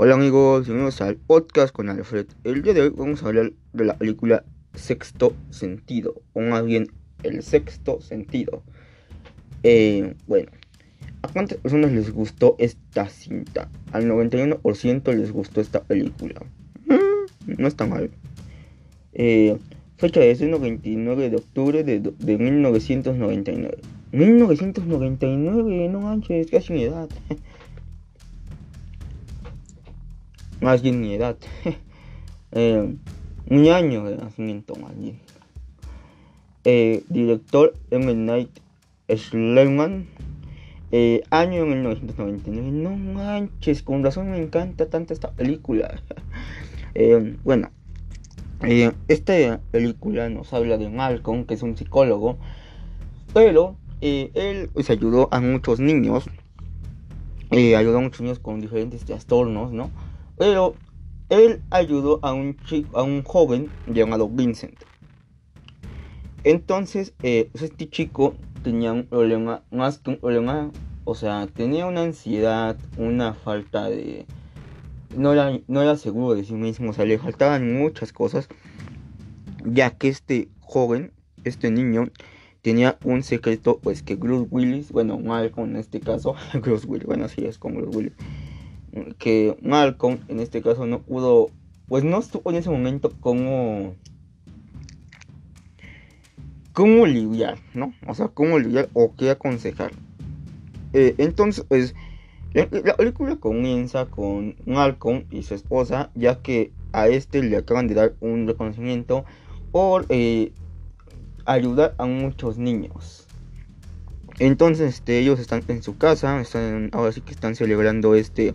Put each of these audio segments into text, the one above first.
Hola amigos, bienvenidos al podcast con Alfred. El día de hoy vamos a hablar de la película Sexto Sentido, o más bien El Sexto Sentido. Eh, bueno, ¿a cuántas personas les gustó esta cinta? Al 91% les gustó esta película. Mm, no está mal. Eh, fecha de estreno 29 de octubre de, de 1999. 1999, no manches, casi mi edad. más edad. eh, un año de nacimiento más bien. Eh, director M. Night Shyamalan. Eh, año 1999. No manches, con razón me encanta tanto esta película. eh, bueno, esta película nos habla de Malcolm, que es un psicólogo, pero él pues, ayudó a muchos niños, ayudó a muchos niños con diferentes trastornos, ¿no? Pero él ayudó a un chico, a un joven llamado Vincent. Entonces, eh, pues, este chico tenía un problema, más que un problema, o sea, tenía una ansiedad, una falta de... No era, no era seguro de sí mismo, o sea, le faltaban muchas cosas, ya que este joven, este niño, tenía un secreto, pues que Bruce Willis, bueno, Malcolm en este caso, Bruce Willis, bueno, así es con Bruce Willis, que Malcolm en este caso no pudo, pues no estuvo en ese momento como, cómo lidiar, ¿no? O sea, cómo lidiar o qué aconsejar. Eh, entonces, pues, la, la, película comienza con Malcolm y su esposa, ya que a este le acaban de dar un reconocimiento por eh, ayudar a muchos niños. Entonces, este, ellos están en su casa, están, ahora sí que están celebrando este,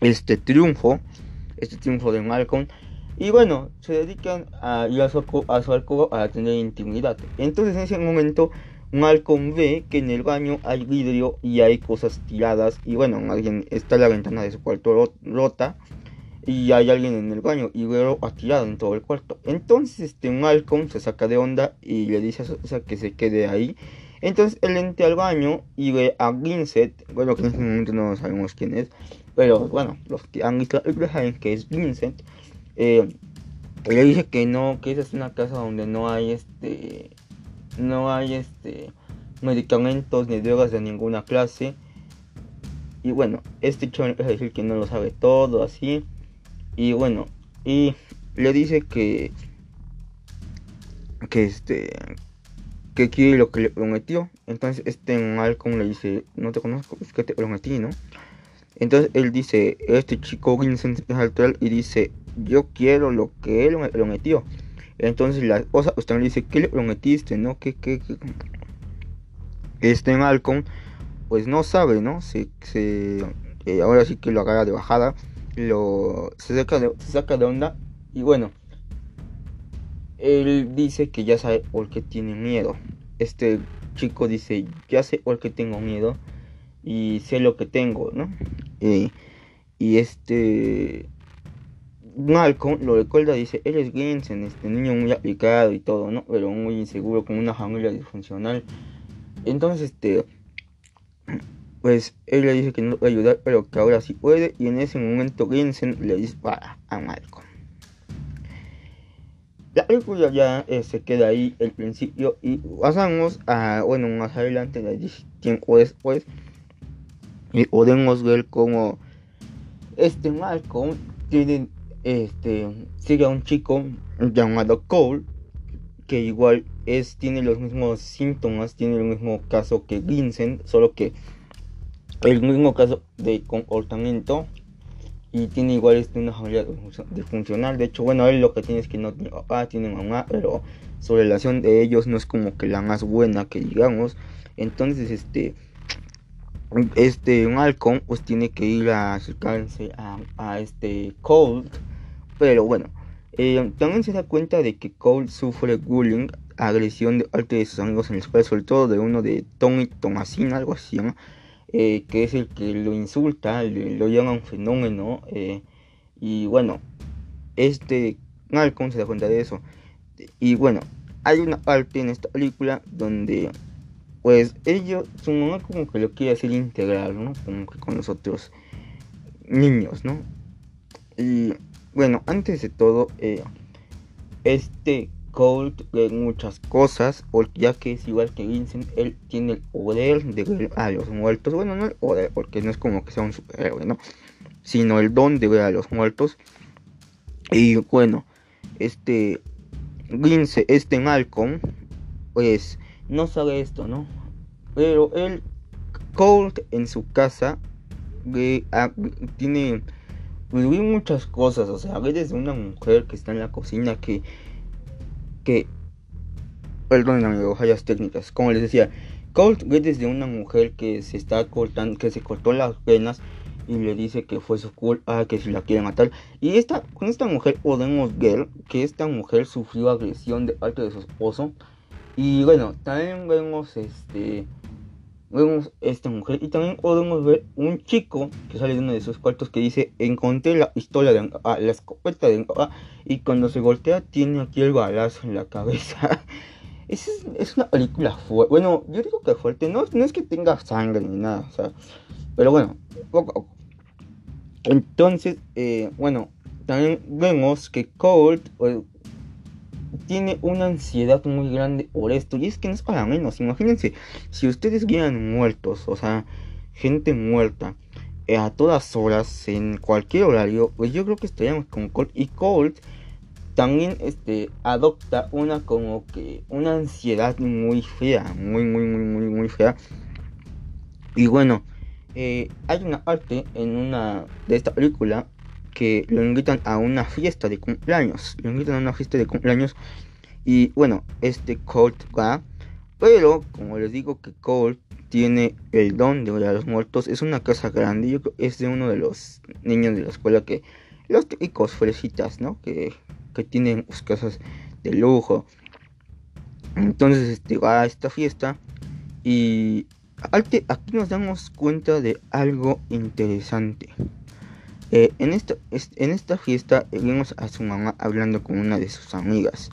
este triunfo, este triunfo de Malcolm. Y bueno, se dedican a ir a su, a su alcoba a tener intimidad. Entonces, en ese momento, Malcolm ve que en el baño hay vidrio y hay cosas tiradas. Y bueno, alguien está la ventana de su cuarto rota y hay alguien en el baño y luego ha tirado en todo el cuarto. Entonces este Malcolm se saca de onda y le dice a su esposa que se quede ahí. Entonces él entra al baño y ve a Vincent, bueno que en este momento no sabemos quién es, pero bueno, los que han visto saben que es Vincent. Eh, le dice que no, que esa es una casa donde no hay este, no hay este medicamentos ni drogas de ninguna clase. Y bueno, este chaval empieza a decir que no lo sabe todo, así. Y bueno, y le dice que que este que quiere lo que le prometió. Entonces este Malcolm le dice, no te conozco, es que te prometí, ¿no? Entonces él dice, este chico Vincent es alto y dice, yo quiero lo que él me prometió. Entonces la esposa pues también le dice, ¿qué le prometiste, no? Que, que, que... Este Malcolm pues no sabe, ¿no? Se, se eh, ahora sí que lo agarra de bajada lo se saca se saca de onda y bueno él dice que ya sabe por qué tiene miedo este chico dice ya sé por qué tengo miedo y sé lo que tengo no y, este Malcolm lo recuerda dice él es Vincent este niño muy aplicado y todo no pero muy inseguro con una familia disfuncional entonces este pues él le dice que no puede ayudar, pero que ahora sí puede. Y en ese momento Vincent le dispara a Malcolm. La película ya eh, se queda ahí el principio y pasamos a, bueno, más adelante, tiempo después, y podemos ver como este Malcolm tiene, este, sigue a un chico llamado Cole, que igual es, tiene los mismos síntomas, tiene el mismo caso que Vincent, solo que el mismo caso de comportamiento y tiene igual este, una familia disfuncional. De hecho, bueno, él lo que tiene es que no tiene papá, tiene mamá, pero su relación de ellos no es como que la más buena que digamos. Entonces, este, este pues tiene que ir a acercarse a, a este Cold, pero bueno, eh, también se da cuenta de que Cole sufre bullying, agresión de parte de sus amigos en la escuela, sobre todo de uno de Tony Tomasina, algo así. Eh, que es el que lo insulta, lo llama un fenómeno. Eh, y bueno, este Malcolm se da cuenta de eso. Y bueno, hay una parte en esta película donde, pues, ellos, su mamá como que lo quiere hacer integral, ¿no? Como que con los otros niños, ¿no? Y bueno, antes de todo, eh, este Colt ve muchas cosas, ya que es igual que Vincent, él tiene el poder de ver a los muertos. Bueno, no el poder, porque no es como que sea un superhéroe, ¿no? Sino el don de ver a los muertos. Y bueno, este Vincent, este Malcolm, pues no sabe esto, ¿no? Pero él, Colt en su casa, ve, tiene vi muchas cosas, o sea, ve desde una mujer que está en la cocina que que, perdón amigos, fallas técnicas, como les decía, Colt ve desde una mujer que se está cortando, que se cortó las venas y le dice que fue su culpa, que si la quiere matar. Y esta, con esta mujer podemos ver que esta mujer sufrió agresión de parte de su esposo. Y bueno, también vemos este vemos esta mujer y también podemos ver un chico que sale de uno de sus cuartos que dice encontré la pistola de ah, la escopeta de y cuando se voltea tiene aquí el balazo en la cabeza. Es, es, una película fuerte bueno yo digo que fuerte no, no es que tenga sangre ni nada o sea pero bueno poco entonces eh, bueno también vemos que Colt tiene una ansiedad muy grande por esto. Y es que no es para menos. Imagínense, si ustedes vieran muertos, o sea, gente muerta, eh, a todas horas, en cualquier horario, pues yo creo que estaríamos con Colt. Y Colt también este, adopta una como que una ansiedad muy fea, muy, muy, muy, muy, muy fea. Y bueno, eh, hay una parte en una de esta película que lo invitan a una fiesta de cumpleaños. Lo invitan a una fiesta de cumpleaños. Y bueno, este Colt va. Pero, como les digo que Colt tiene el don de ver a los muertos. Es una casa grande. Yo creo es de uno de los niños de la escuela que... Los típicos fresitas, ¿no? Que, que tienen sus casas de lujo. Entonces este, va a esta fiesta. Y aquí nos damos cuenta de algo interesante. Eh, en, esta, en esta fiesta vimos a su mamá hablando con una de sus amigas.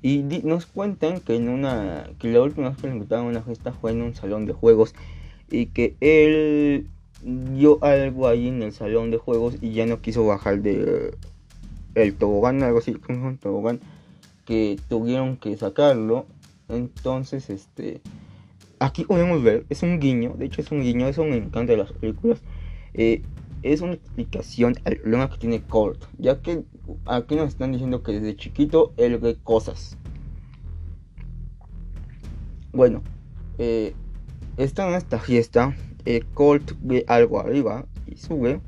Y nos cuentan que en una que la última vez que le invitaron a una fiesta fue en un salón de juegos y que él dio algo ahí en el salón de juegos y ya no quiso bajar de el tobogán, algo así, como un tobogán que tuvieron que sacarlo. Entonces, este aquí podemos ver, es un guiño, de hecho es un guiño, eso me encanta de las películas. Eh, es una explicación al problema que tiene Colt, ya que aquí nos están diciendo que desde chiquito él ve cosas. Bueno, eh, en esta fiesta, eh, Colt ve algo arriba y sube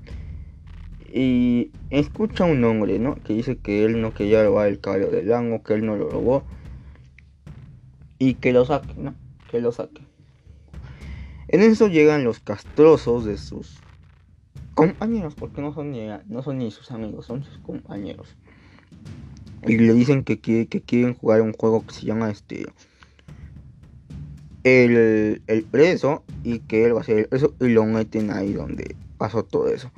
y escucha un hombre, ¿no? Que dice que él no quería robar el caballo del lago, que él no lo robó y que lo saque, ¿no? Que lo saque. En eso llegan los castrosos de sus compañeros, porque no son, ni, no son ni sus amigos, son sus compañeros. Y le dicen que, que, quieren jugar un juego que se llama este el, el preso y que él va a ser el preso y lo meten ahí donde pasó todo eso.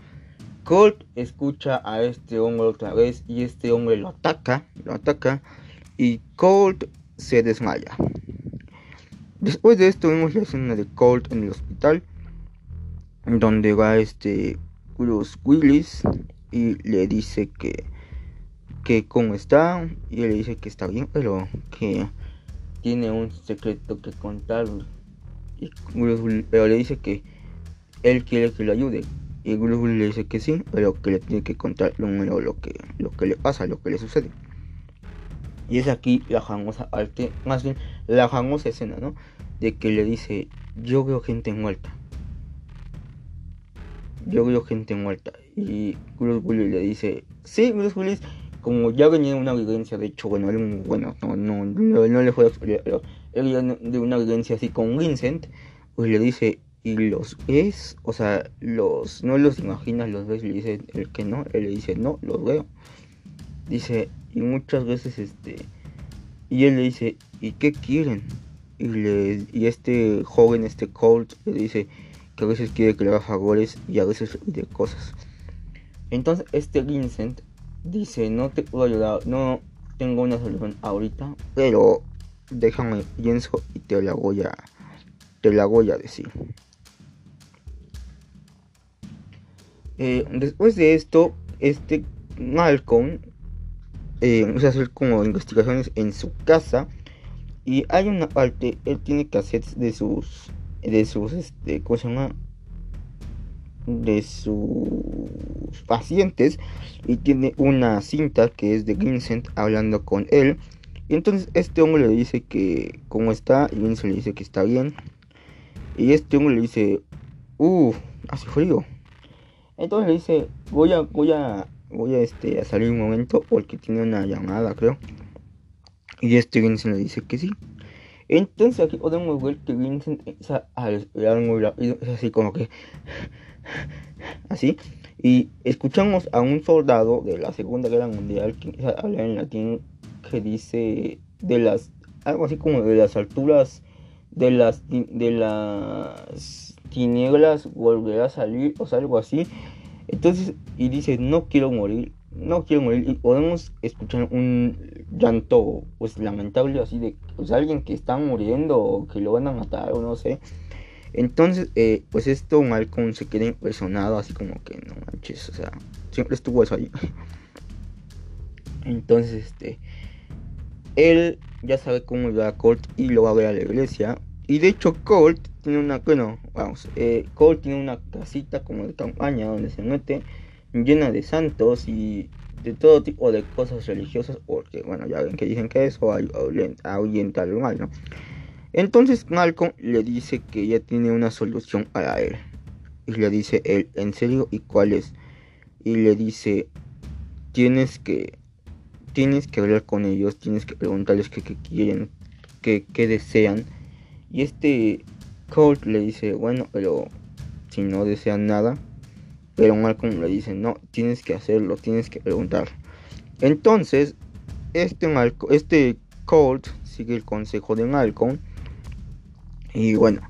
Colt escucha a este hombre otra vez y este hombre lo ataca, lo ataca y Colt se desmaya. Después de esto vemos la escena de Colt en el hospital donde va este Bruce Willis y le dice que que cómo está y él le dice que está bien pero que tiene un secreto que contar y pero le dice que él quiere que le ayude y Bruce le dice que sí pero que le tiene que contar lo, lo que lo que le pasa lo que le sucede. Y es aquí la famosa arte más bien la famosa escena no de que le dice yo veo gente muerta yo veo gente muerta. Y Bruce Willis le dice, sí, Bruce Willis, como ya venía de una vivencia, de hecho, bueno, él, bueno, no, no, no, le fue pero él de una vivencia así con Vincent, pues le dice, y los ves, o sea, los, no los imaginas, los ves, le dice el que no, él le dice, no, los veo. Dice, y muchas veces, este, y él le dice, ¿y qué quieren? Y, le, y este joven, este Colt, le dice, que a veces quiere que le haga favores y a veces de cosas. Entonces este Vincent dice, no te puedo ayudar, no tengo una solución ahorita, pero déjame pienso y te la voy a, te la voy a decir. Eh, después de esto, este Malcolm eh, hacer como investigaciones en su casa y hay una parte, él tiene cassettes de sus, de sus, este, ¿cómo se llama? De sus pacientes y tiene una cinta que es de Vincent hablando con él. Y entonces este hombre le dice que cómo está y Vincent le dice que está bien. Y este hombre le dice, uh, hace frío. Entonces le dice, voy a, voy a, voy a, este, a salir un momento porque tiene una llamada, creo. Y este Vincent le dice que sí. Entonces aquí podemos ver que Vincent es así como que así. Y escuchamos a un soldado de la Segunda Guerra Mundial que habla en latín que dice de las algo así como de las alturas de las de las tinieblas volverá a salir o algo así. Entonces y dice no quiero morir no quiero morir. Y podemos escuchar un llanto pues lamentable así de pues alguien que está muriendo o que lo van a matar o no sé. Entonces eh, pues esto Malcolm se queda impresionado así como que no manches o sea siempre estuvo eso ahí. Entonces este él ya sabe cómo ir a Colt y lo va a ver a la iglesia. Y de hecho Colt tiene una bueno vamos eh, Colt tiene una casita como de campaña donde se mete llena de santos y de todo tipo de cosas religiosas, porque bueno, ya ven que dicen que eso ahuyenta al mal. Entonces Malcolm le dice que ya tiene una solución para él. Y le dice él, ¿en serio? ¿Y cuál es? Y le dice, tienes que, tienes que hablar con ellos, tienes que preguntarles qué, quieren, qué, qué desean. Y este Colt le dice, bueno, pero si no desean nada, pero Malcolm le dice, no, tienes que hacerlo, tienes que preguntar. Entonces, este, Malcolm, este Colt sigue el consejo de Malcolm. Y bueno,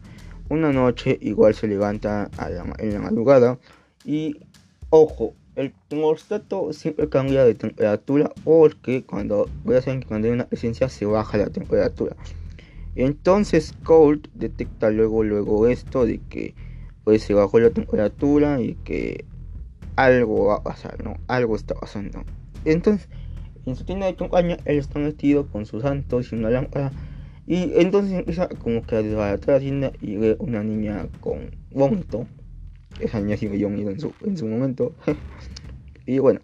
una noche igual se levanta en la madrugada. Y ojo, el termostato siempre cambia de temperatura porque cuando voy a hacer que cuando hay una presencia se baja la temperatura. Entonces Colt detecta luego luego esto de que pues se bajó la temperatura y que algo va a pasar, ¿no? Algo está pasando. Entonces, en su tienda de campaña, él está metido con sus santos y una lámpara. Y entonces empieza como que a desbaratar la tienda y ve una niña con vómito. Esa niña dio miedo en su, en su momento. y bueno,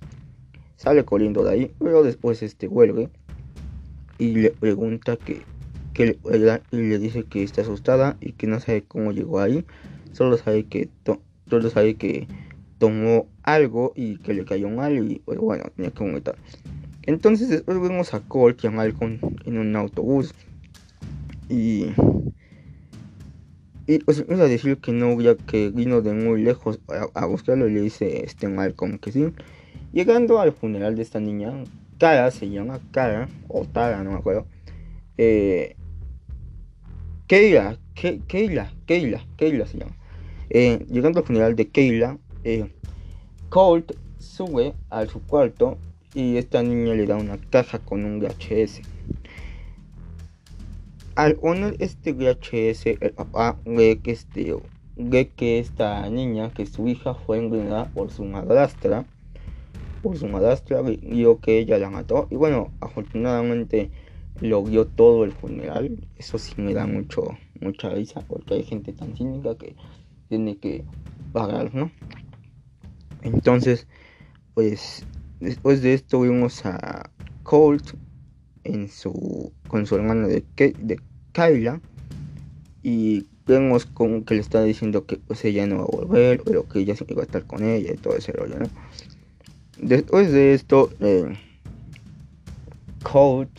sale corriendo de ahí, pero después este vuelve y le pregunta que, que y le dice que está asustada y que no sabe cómo llegó ahí solo sabe que solo sabe que tomó algo y que le cayó mal y pues bueno, tenía que vomitar. Entonces después vemos a Colt y a Malcolm en un autobús y y pues empieza a decir que no, ya que vino de muy lejos a, buscarlo y le dice este Malcolm que sí. Llegando al funeral de esta niña, Cara se llama Cara, o Tara, no me acuerdo. Eh, Keila, Keila, Keila, Keila se llama. Eh, llegando al funeral de Keila, eh, Colt sube a su cuarto y esta niña le da una caja con un VHS. Al poner este VHS, el papá ve que, este, ve que esta niña, que su hija fue envenenada por su madrastra, por su madrastra, vio que ella la mató. Y bueno, afortunadamente lo vio todo el funeral. Eso sí me da mucho, mucha risa porque hay gente tan cínica que tiene que pagar, ¿no? Entonces, pues después de esto vimos a Colt en su con su hermano de, de Kyla y vemos como que le está diciendo que pues ella no va a volver, pero que ella siempre va a estar con ella y todo ese rollo, ¿no? Después de esto, eh, Colt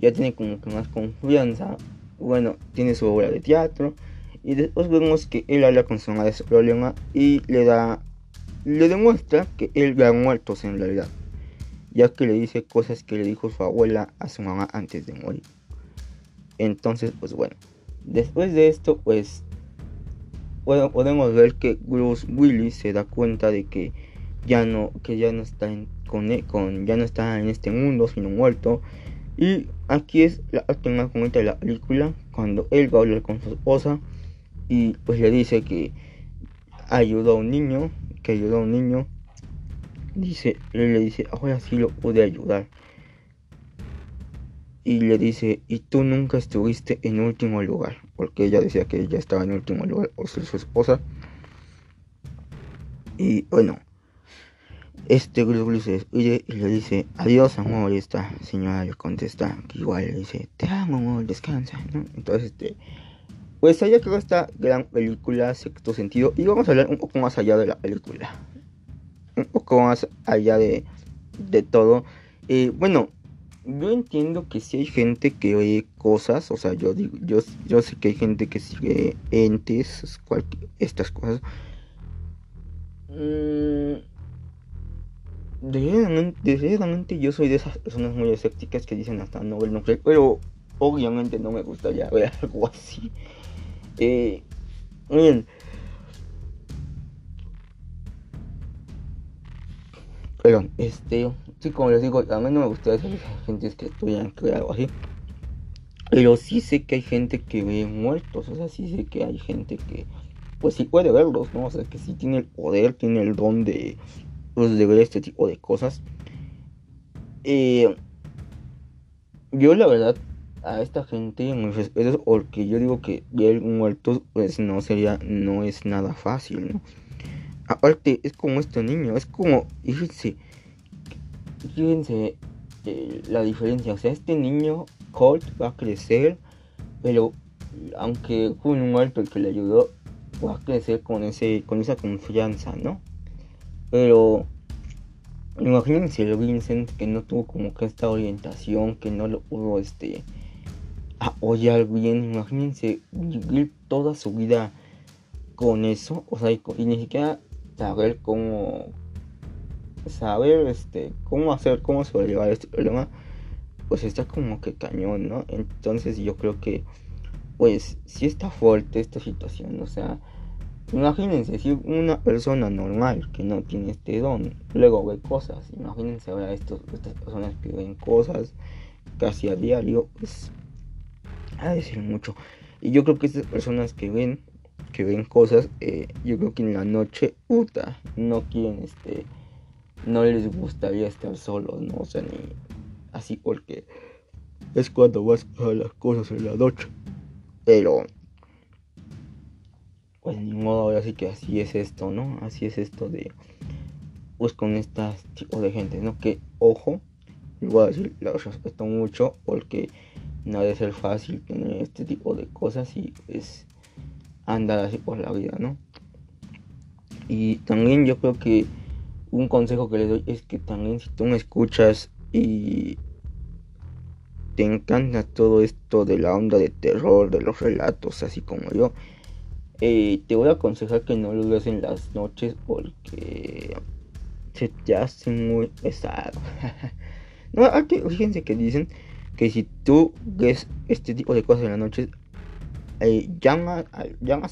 ya tiene como que más confianza, bueno, tiene su obra de teatro y después vemos que él habla con su de su problema y le da le demuestra que él ha muerto en realidad ya que le dice cosas que le dijo su abuela a su mamá antes de morir. Entonces pues bueno después de esto pues podemos ver que Bruce Willis se da cuenta de que ya no que ya no está en, con, con ya no está en este mundo sino muerto. Y aquí es la última momento de la película cuando él va a hablar con su esposa y pues le dice que ayudó a un niño que ayudó a un niño, dice, le dice, ahora sí lo pude ayudar. Y le dice, y tú nunca estuviste en último lugar, porque ella decía que ella estaba en último lugar, o sea, su esposa. Y bueno, este grupo dice, y le dice, adiós amor, y esta señora le contesta, que igual le dice, te amo amor, descansa, ¿no? Entonces, este, pues allá creo esta gran película, sexto sentido, y vamos a hablar un poco más allá de la película, un poco más allá de, de todo. Eh, bueno, yo entiendo que si hay gente que ve cosas, o sea, yo digo, yo, yo sé que hay gente que sigue entes, estas cosas. Mm, desgraciadamente, yo soy de esas personas muy escépticas que dicen hasta no ver no sé, pero obviamente no me gustaría ver algo así. Eh, bien. Perdón, este, sí, como les digo, a mí no me gusta esas gente que estudian que algo así. Pero sí sé que hay gente que ve muertos, o sea, sí sé que hay gente que, pues sí puede verlos, ¿no? O sea, que sí tiene el poder, tiene el don de, pues, de ver este tipo de cosas. Eh, yo la verdad, a esta gente me respeto porque yo digo que ver muertos, pues no sería, no es nada fácil, ¿no? Aparte, es como este niño, es como, fíjense, fíjense eh, la diferencia. O sea, este niño, Colt, va a crecer, pero aunque fue un muerto el que le ayudó, va a crecer con, ese, con esa confianza, ¿no? Pero imagínense el Vincent que no tuvo como que esta orientación, que no lo pudo este apoyar bien. Imagínense vivir toda su vida con eso, o sea, y ni siquiera saber cómo saber este cómo hacer cómo sobrellevar este problema pues está como que cañón no entonces yo creo que pues si está fuerte esta situación o sea imagínense si una persona normal que no tiene este don luego ve cosas imagínense ahora estos, estas personas que ven cosas casi a diario pues a decir mucho y yo creo que estas personas que ven que ven cosas, eh, yo creo que en la noche, puta, no quieren, este, no les gustaría estar solos, ¿no? O sea, ni así porque es cuando vas a las cosas en la noche. Pero, pues ni modo, ahora sí que así es esto, ¿no? Así es esto de, pues con este tipo de gente, ¿no? Que, ojo, voy a decir, lo respeto mucho porque no debe ser fácil tener este tipo de cosas y es andar así por la vida, ¿no? Y también yo creo que un consejo que les doy es que también si tú me escuchas y te encanta todo esto de la onda de terror, de los relatos, así como yo, eh, te voy a aconsejar que no lo veas en las noches porque se te hace muy pesado. no, aquí, fíjense que dicen que si tú ves este tipo de cosas en las noches, eh, llamas,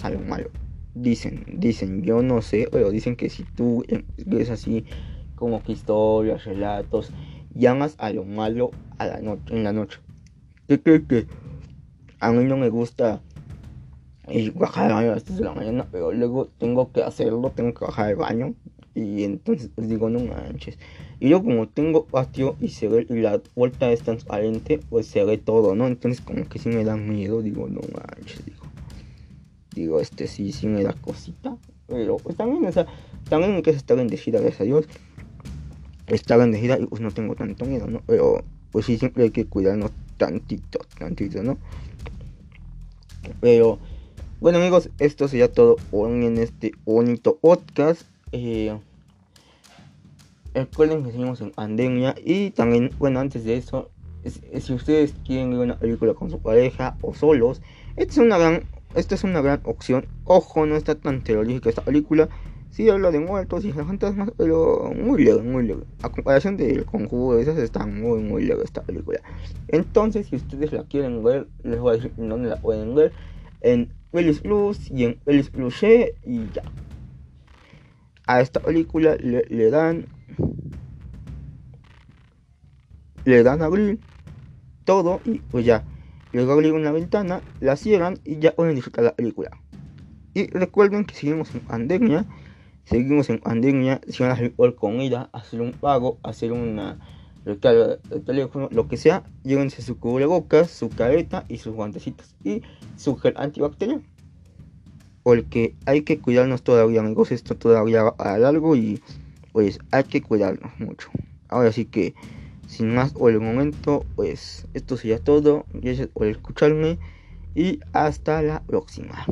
a lo malo. Dicen, dicen, yo no sé, pero dicen que si tú ves así como que historias, relatos, llamas a lo malo a la noche, en la noche. Yo creo que a mí no me gusta ir bajar a las 3 de la mañana, pero luego tengo que hacerlo, tengo que bajar al baño y entonces digo, no manches. Y yo como tengo patio y se ve la vuelta es transparente, pues se ve todo, ¿no? Entonces como que sí me da miedo, digo, no manches, digo. Digo, este sí, sí me da cosita. Pero pues también, o sea, también casa está bendecida, gracias a Dios. Está bendecida y pues no tengo tanto miedo, ¿no? Pero pues sí, siempre hay que cuidarnos tantito, tantito, ¿no? Pero, bueno amigos, esto sería todo en este bonito podcast. Eh, Recuerden que seguimos en pandemia y también, bueno, antes de eso, si ustedes quieren ver una película con su pareja o solos, esta es una gran, esta es una gran opción. Ojo, no está tan terrorífica esta película. Sí habla de muertos y de fantasmas, pero muy leve, muy leve. A comparación del conjuro, esas está muy, muy leve esta película. Entonces, si ustedes la quieren ver, les voy a decir dónde la pueden ver. En Pelis Plus y en Pelis Plus y ya. A esta película le dan le dan a abrir todo y pues ya. Luego abrir una ventana, la cierran y ya pueden disfrutar la película. Y recuerden que seguimos en pandemia. seguimos en pandemia, si van a por comida, hacer un pago, hacer una recarga de teléfono, lo que sea, llévense su cubrebocas, su careta y sus guantecitos y su gel antibacterial. Porque hay que cuidarnos todavía, amigos. Esto todavía hay algo y pues hay que cuidarnos mucho. Ahora sí que, sin más por el momento, pues esto sería todo. Gracias por escucharme y hasta la próxima.